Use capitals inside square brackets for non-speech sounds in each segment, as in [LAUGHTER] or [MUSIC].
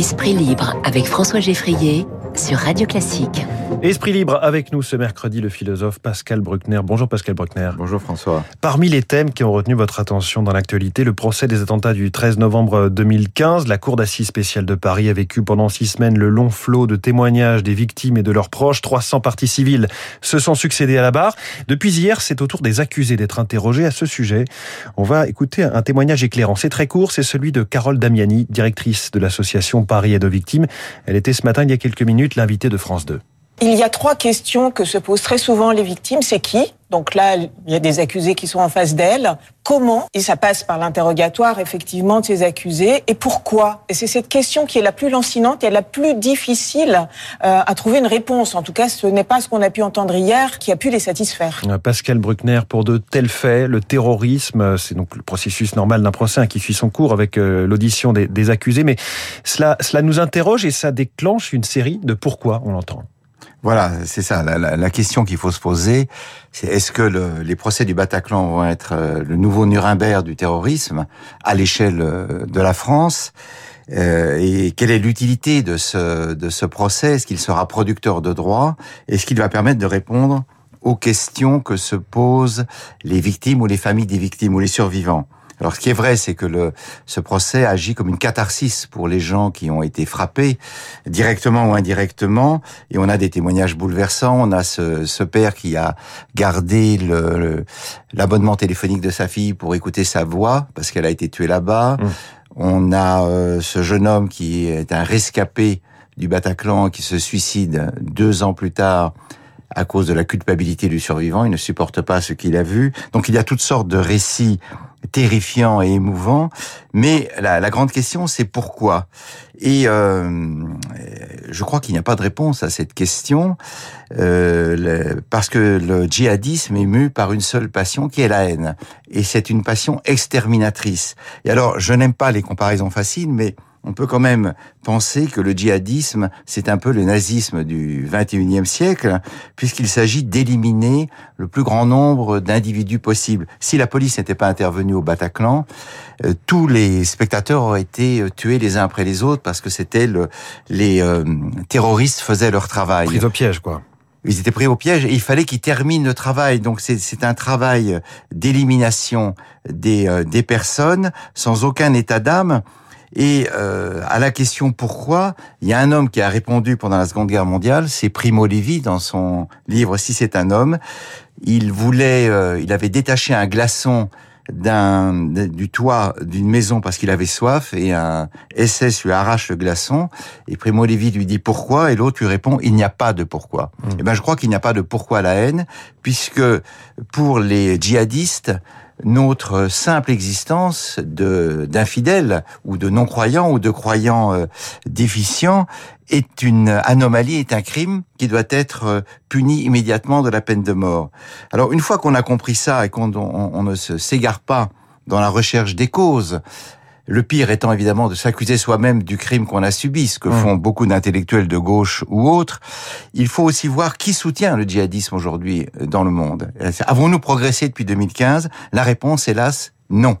Esprit libre avec François Geffrier sur Radio Classique. Esprit libre avec nous ce mercredi, le philosophe Pascal Bruckner. Bonjour Pascal Bruckner. Bonjour François. Parmi les thèmes qui ont retenu votre attention dans l'actualité, le procès des attentats du 13 novembre 2015. La Cour d'assises spéciale de Paris a vécu pendant six semaines le long flot de témoignages des victimes et de leurs proches. 300 parties civiles se sont succédées à la barre. Depuis hier, c'est au tour des accusés d'être interrogés à ce sujet. On va écouter un témoignage éclairant. C'est très court, c'est celui de Carole Damiani, directrice de l'association Paris Aide aux victimes. Elle était ce matin, il y a quelques minutes, l'invitée de France 2. Il y a trois questions que se posent très souvent les victimes. C'est qui? Donc là, il y a des accusés qui sont en face d'elles. Comment Et ça passe par l'interrogatoire, effectivement, de ces accusés. Et pourquoi Et c'est cette question qui est la plus lancinante et la plus difficile euh, à trouver une réponse. En tout cas, ce n'est pas ce qu'on a pu entendre hier qui a pu les satisfaire. Euh, Pascal Bruckner, pour de tels faits, le terrorisme, c'est donc le processus normal d'un procès hein, qui suit son cours avec euh, l'audition des, des accusés. Mais cela, cela nous interroge et ça déclenche une série de pourquoi, on l'entend. Voilà, c'est ça. La, la, la question qu'il faut se poser, c'est est-ce que le, les procès du Bataclan vont être euh, le nouveau Nuremberg du terrorisme à l'échelle euh, de la France euh, Et quelle est l'utilité de ce, de ce procès? Est-ce qu'il sera producteur de droit Est-ce qu'il va permettre de répondre aux questions que se posent les victimes ou les familles des victimes ou les survivants? Alors, ce qui est vrai, c'est que le, ce procès agit comme une catharsis pour les gens qui ont été frappés, directement ou indirectement. Et on a des témoignages bouleversants. On a ce, ce père qui a gardé l'abonnement téléphonique de sa fille pour écouter sa voix parce qu'elle a été tuée là-bas. Mmh. On a euh, ce jeune homme qui est un rescapé du Bataclan qui se suicide deux ans plus tard à cause de la culpabilité du survivant. Il ne supporte pas ce qu'il a vu. Donc il y a toutes sortes de récits terrifiant et émouvant. Mais la, la grande question, c'est pourquoi? Et euh, je crois qu'il n'y a pas de réponse à cette question, euh, parce que le djihadisme est mu par une seule passion, qui est la haine. Et c'est une passion exterminatrice. Et alors, je n'aime pas les comparaisons faciles, mais on peut quand même penser que le djihadisme, c'est un peu le nazisme du 21e siècle, puisqu'il s'agit d'éliminer le plus grand nombre d'individus possible. Si la police n'était pas intervenue au Bataclan, euh, tous les spectateurs auraient été euh, tués les uns après les autres parce que c'était le, les euh, terroristes faisaient leur travail. Pris au piège, quoi. Ils étaient pris au piège et il fallait qu'ils terminent le travail. Donc c'est un travail d'élimination des, euh, des personnes sans aucun état d'âme. Et euh, à la question pourquoi, il y a un homme qui a répondu pendant la Seconde Guerre mondiale, c'est Primo Levi dans son livre Si c'est un homme. Il voulait, euh, il avait détaché un glaçon d'un du toit d'une maison parce qu'il avait soif et un SS lui arrache le glaçon et Primo Levi lui dit pourquoi et l'autre lui répond il n'y a pas de pourquoi. Mmh. Et eh ben je crois qu'il n'y a pas de pourquoi à la haine puisque pour les djihadistes notre simple existence de d'infidèles ou de non-croyants ou de croyants euh, déficients est une anomalie, est un crime qui doit être euh, puni immédiatement de la peine de mort. Alors une fois qu'on a compris ça et qu'on on, on ne s'égare pas dans la recherche des causes, le pire étant évidemment de s'accuser soi-même du crime qu'on a subi, ce que mmh. font beaucoup d'intellectuels de gauche ou autres. Il faut aussi voir qui soutient le djihadisme aujourd'hui euh, dans le monde. Avons-nous progressé depuis 2015 La réponse, hélas, non.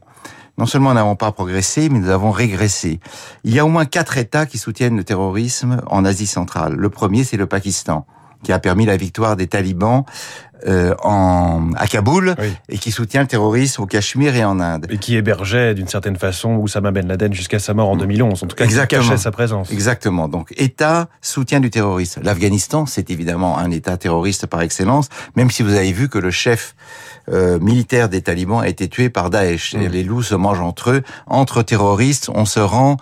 Non seulement nous n'avons pas progressé, mais nous avons régressé. Il y a au moins quatre États qui soutiennent le terrorisme en Asie centrale. Le premier, c'est le Pakistan qui a permis la victoire des talibans euh, en, à Kaboul oui. et qui soutient le terrorisme au Cachemire et en Inde. Et qui hébergeait d'une certaine façon Oussama Ben Laden jusqu'à sa mort en 2011, en tout cas Exactement. qui cachait sa présence. Exactement. Donc État soutien du terrorisme. L'Afghanistan, c'est évidemment un État terroriste par excellence, même si vous avez vu que le chef euh, militaire des talibans a été tué par Daesh. Mmh. Les loups se mangent entre eux. Entre terroristes, on se rend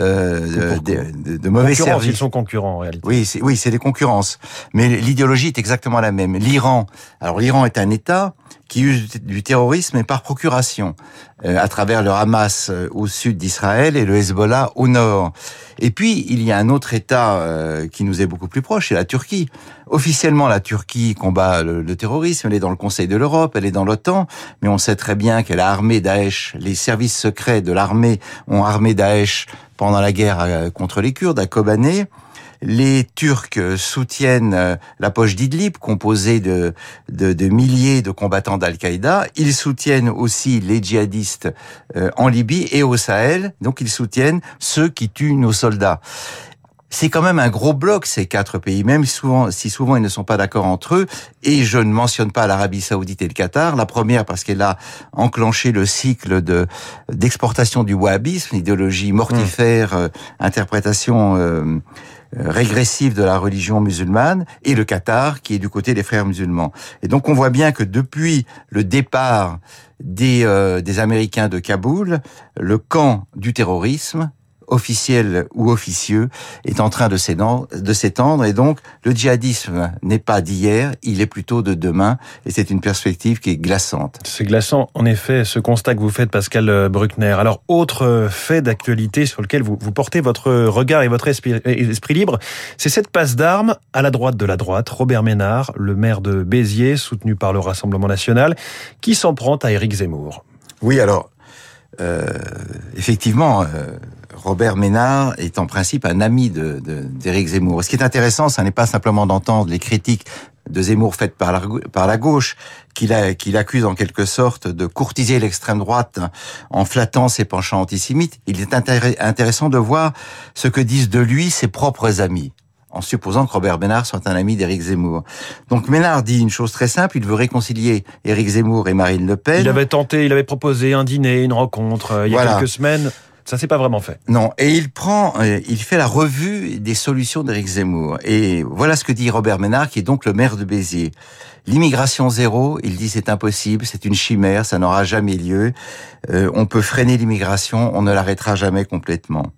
euh, de, de, de, mauvais services. Ils sont concurrents en réalité. Oui, c'est oui, c'est des concurrences. Mais l'idéologie est exactement la même. L'Iran, alors l'Iran est un État qui use du terrorisme et par procuration, euh, à travers le Hamas euh, au sud d'Israël et le Hezbollah au nord. Et puis, il y a un autre État euh, qui nous est beaucoup plus proche, c'est la Turquie. Officiellement, la Turquie combat le, le, terrorisme, elle est dans le Conseil de l'Europe, elle est dans l'OTAN, mais on sait très bien qu'elle a armé Daesh, les services secrets de l'armée ont armé Daesh pendant la guerre euh, contre les Kurdes à Kobané. Les Turcs soutiennent la poche d'Idlib, composée de, de, milliers de combattants d'Al-Qaïda. Ils soutiennent aussi les djihadistes en Libye et au Sahel. Donc ils soutiennent ceux qui tuent nos soldats c'est quand même un gros bloc ces quatre pays, même souvent, si souvent ils ne sont pas d'accord entre eux. Et je ne mentionne pas l'Arabie Saoudite et le Qatar. La première parce qu'elle a enclenché le cycle de d'exportation du wahhabisme, idéologie mortifère, mmh. euh, interprétation euh, régressive de la religion musulmane, et le Qatar qui est du côté des frères musulmans. Et donc on voit bien que depuis le départ des, euh, des Américains de Kaboul, le camp du terrorisme officiel ou officieux est en train de s'étendre et donc le djihadisme n'est pas d'hier, il est plutôt de demain et c'est une perspective qui est glaçante. C'est glaçant en effet ce constat que vous faites Pascal Bruckner. Alors autre fait d'actualité sur lequel vous, vous, portez votre regard et votre esprit, esprit libre, c'est cette passe d'armes à la droite de la droite, Robert Ménard, le maire de Béziers soutenu par le Rassemblement national, qui s'en prend à Éric Zemmour. Oui alors euh, effectivement, euh, Robert Ménard est en principe un ami d'Éric de, Zemmour. Ce qui est intéressant, ce n'est pas simplement d'entendre les critiques de Zemmour faites par la, par la gauche, qu'il qu'il accuse en quelque sorte de courtiser l'extrême droite en flattant ses penchants antisémites. Il est intéressant de voir ce que disent de lui ses propres amis en supposant que Robert Ménard soit un ami d'Éric Zemmour. Donc Ménard dit une chose très simple, il veut réconcilier Éric Zemmour et Marine Le Pen. Il avait tenté, il avait proposé un dîner, une rencontre euh, il y a quelques semaines. Ça s'est pas vraiment fait. Non, et il prend, euh, il fait la revue des solutions d'Éric Zemmour. Et voilà ce que dit Robert Ménard, qui est donc le maire de Béziers. L'immigration zéro, il dit c'est impossible, c'est une chimère, ça n'aura jamais lieu. Euh, on peut freiner l'immigration, on ne l'arrêtera jamais complètement.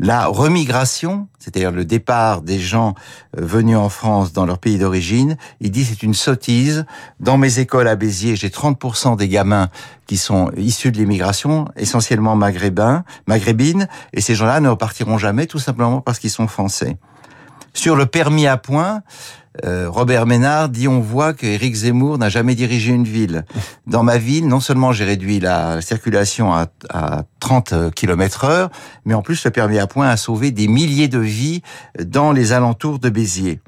La remigration, c'est-à-dire le départ des gens euh, venus en France dans leur pays d'origine, il dit c'est une sottise. Dans mes écoles à Béziers, j'ai 30% des gamins qui sont issus de l'immigration, essentiellement maghrébins, maghrébines, et ces gens-là ne repartiront jamais tout simplement parce qu'ils sont français. Sur le permis à points, euh, Robert Ménard dit on voit que Éric Zemmour n'a jamais dirigé une ville. [LAUGHS] Dans ma ville, non seulement j'ai réduit la circulation à, à 30 km heure, mais en plus le permis à point a sauvé des milliers de vies dans les alentours de Béziers.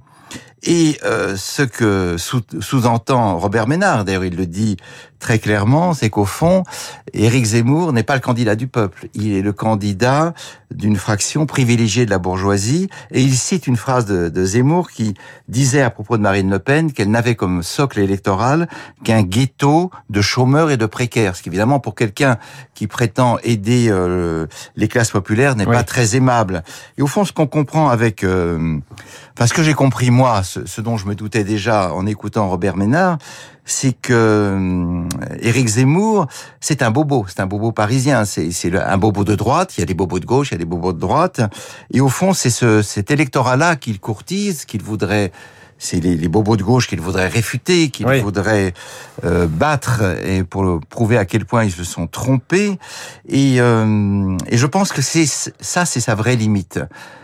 Et euh, ce que sous-entend Robert Ménard, d'ailleurs il le dit très clairement, c'est qu'au fond, Éric Zemmour n'est pas le candidat du peuple, il est le candidat d'une fraction privilégiée de la bourgeoisie, et il cite une phrase de, de Zemmour qui disait à propos de Marine Le Pen qu'elle n'avait comme socle électoral qu'un ghetto de chômeurs et de précaires, ce qui évidemment pour quelqu'un qui prétend aider euh, les classes populaires n'est pas très aimable. Et au fond, ce qu'on comprend avec... Euh, enfin, ce que j'ai compris moi, ce, ce dont je me doutais déjà en écoutant Robert Ménard, c'est que euh, Éric Zemmour, c'est un bobo, c'est un bobo parisien, c'est un bobo de droite, il y a des bobos de gauche, il y a des bobos de droite, et au fond, c'est ce, cet électorat-là qu'il courtise, qu'il voudrait c'est les, les, bobos de gauche qu'il voudrait réfuter, qu'il voudrait euh, battre et pour prouver à quel point ils se sont trompés. Et, euh, et je pense que c'est ça, c'est sa vraie limite.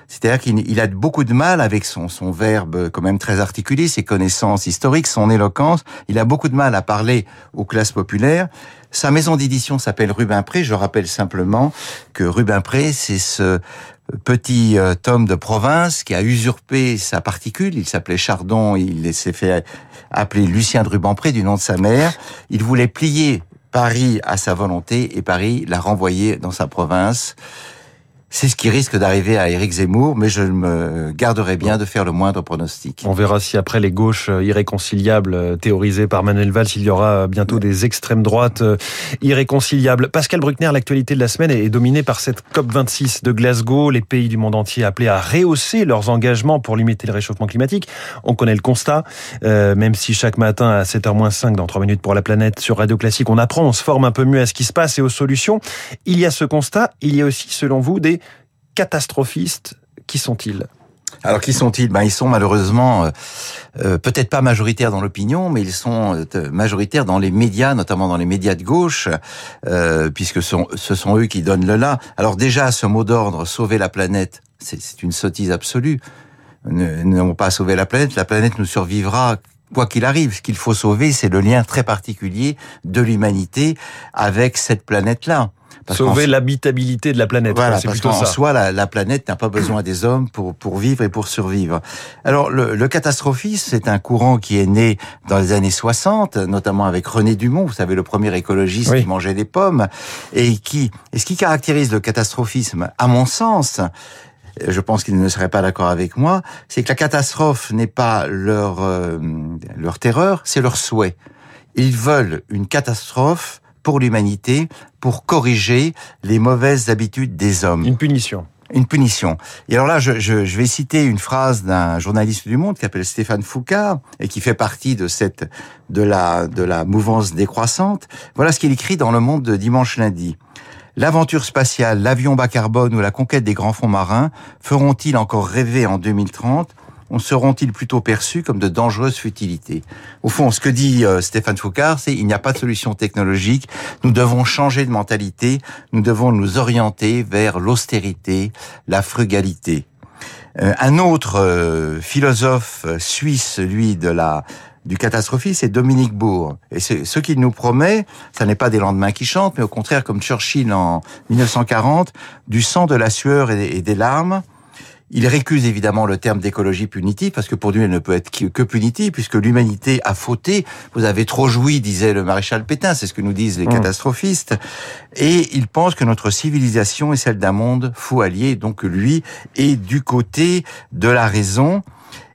C'est-à-dire qu'il a beaucoup de mal avec son, son verbe quand même très articulé, ses connaissances historiques, son éloquence. Il a beaucoup de mal à parler aux classes populaires. Sa maison d'édition s'appelle Rubempré. Je rappelle simplement que Rubempré, c'est ce petit euh, tome de province qui a usurpé sa particule. Il s'appelait Chardon, il s'est fait appeler Lucien de Rubempré du nom de sa mère. Il voulait plier Paris à sa volonté et Paris l'a renvoyé dans sa province. C'est ce qui risque d'arriver à Éric Zemmour, mais je me garderai bien de faire le moindre pronostic. On verra si après les gauches euh, irréconciliables euh, théorisées par Manuel Valls, il y aura euh, bientôt des extrêmes droites irréconciliables. Pascal Bruckner, l'actualité de la semaine est dominée par cette COP26 de Glasgow. Les pays du monde entier appelés à rehausser leurs engagements pour limiter le réchauffement climatique. On connaît le constat, même si chaque matin à 7h-5 dans 3 minutes pour la planète sur Radio Classique, on apprend, on se forme un peu mieux à ce qui se passe et aux solutions. Il y a ce constat, il y a aussi, selon vous, des catastrophistes. Qui sont-ils? Alors qui sont-ils? Ben ils sont malheureusement euh, euh, peut-être pas majoritaires dans l'opinion, mais ils sont euh, majoritaires dans les médias, notamment dans les médias de gauche, puisque ce sont eux qui donnent le là. Alors déjà, ce mot d'ordre sauver la planète, c'est une sottise absolue. Nous n'avons pas sauvé la planète, la planète nous survivra quoi qu'il arrive. Ce qu'il faut sauver, c'est le lien très particulier de l'humanité avec cette planète-là. Sauver l'habitabilité de la planète. Voilà, parce qu'en soi, la, la planète n'a pas besoin des hommes pour, pour vivre et pour survivre. Alors, le, le catastrophisme, c'est un courant qui est né dans les années 60, notamment avec René Dumont, vous savez, le premier écologiste qui mangeait des pommes, et qui, et ce qui caractérise le catastrophisme, à mon sens, je pense qu'il ne serait pas d'accord avec moi, c'est que la catastrophe n'est pas leur, euh, leur terreur, c'est leur souhait. Ils veulent une catastrophe pour l'humanité, pour corriger les mauvaises habitudes des hommes. Une punition. Une punition. Et alors là, je, je, je vais citer une phrase d'un journaliste du Monde qui s'appelle Stéphane Foucault et qui fait partie de cette de la de la mouvance décroissante. Voilà ce qu'il écrit dans Le Monde de dimanche lundi. L'aventure spatiale, l'avion bas carbone ou la conquête des grands fonds marins feront-ils encore rêver en 2030 on seront-ils plutôt perçus comme de dangereuses futilités? Au fond, ce que dit euh, Stéphane Foucault, c'est il n'y a pas de solution technologique, nous devons changer de mentalité, nous devons nous orienter vers l'austérité, la frugalité. Euh, un autre euh, philosophe suisse, lui, de la du catastrophisme, c'est Dominique Bourg. Et ce qu'il nous promet, ça n'est pas des lendemains qui chantent, mais au contraire, comme Churchill en 1940, du sang, de la sueur et des larmes, il récuse évidemment le terme d'écologie punitive parce que pour lui elle ne peut être que punitive puisque l'humanité a fauté. Vous avez trop joui, disait le maréchal Pétain, c'est ce que nous disent les mmh. catastrophistes. Et il pense que notre civilisation est celle d'un monde fou allié, donc lui est du côté de la raison.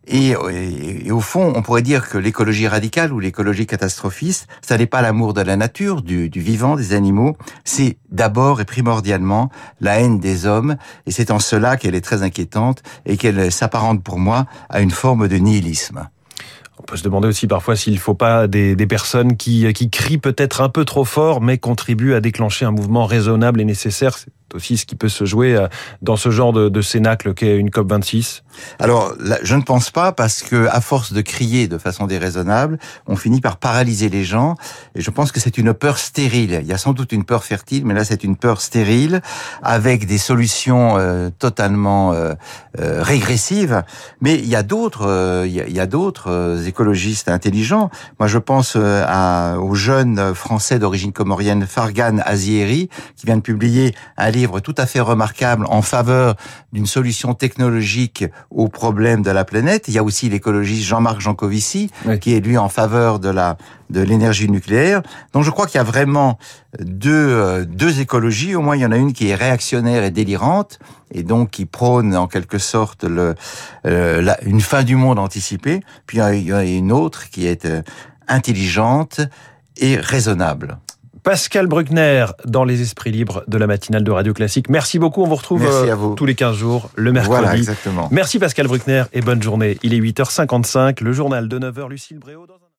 Et, au fond, on pourrait dire que l'écologie radicale ou l'écologie catastrophiste, ça n'est pas l'amour de la nature, du, vivant, des animaux, c'est d'abord et primordialement la haine des hommes, et c'est en cela qu'elle est très inquiétante et qu'elle s'apparente pour moi à une forme de nihilisme. On peut se demander aussi parfois s'il ne faut pas des, personnes qui, crient peut-être un peu trop fort, mais contribuent à déclencher un mouvement raisonnable et nécessaire. C'est aussi ce qui peut se jouer euh, dans ce genre de, de cénacle qu'est une COP26. Alors, je ne pense pas parce que, à force de crier de façon déraisonnable, on finit par paralyser les gens. Et je pense que c'est une peur stérile. Il y a sans doute une peur fertile, mais là, c'est une peur stérile avec des solutions euh, totalement euh, euh régressives. Mais il y a d'autres, euh, il y a, d'autres euh, écologistes intelligents. Moi, je pense à, au jeune français d'origine comorienne Fargan Azieri, qui vient de publier un livre tout à fait remarquable en faveur d'une solution technologique aux problèmes de la planète. Il y a aussi l'écologiste Jean-Marc Jancovici, qui est lui en faveur de la de l'énergie nucléaire. Donc je crois qu'il y a vraiment deux, euh, deux écologies. Au moins, il y en a une qui est réactionnaire et délirante, et donc qui prône en quelque sorte le, euh, la, une fin du monde anticipée. Puis il y en a une autre qui est euh, intelligente et raisonnable. Pascal Bruckner dans les esprits libres de la matinale de Radio Classique. Merci beaucoup. On vous retrouve euh, tous les 15 jours, le mercredi. Voilà, exactement. Merci Pascal Bruckner et bonne journée. Il est 8h55, le journal de 9h, Lucille Bréau.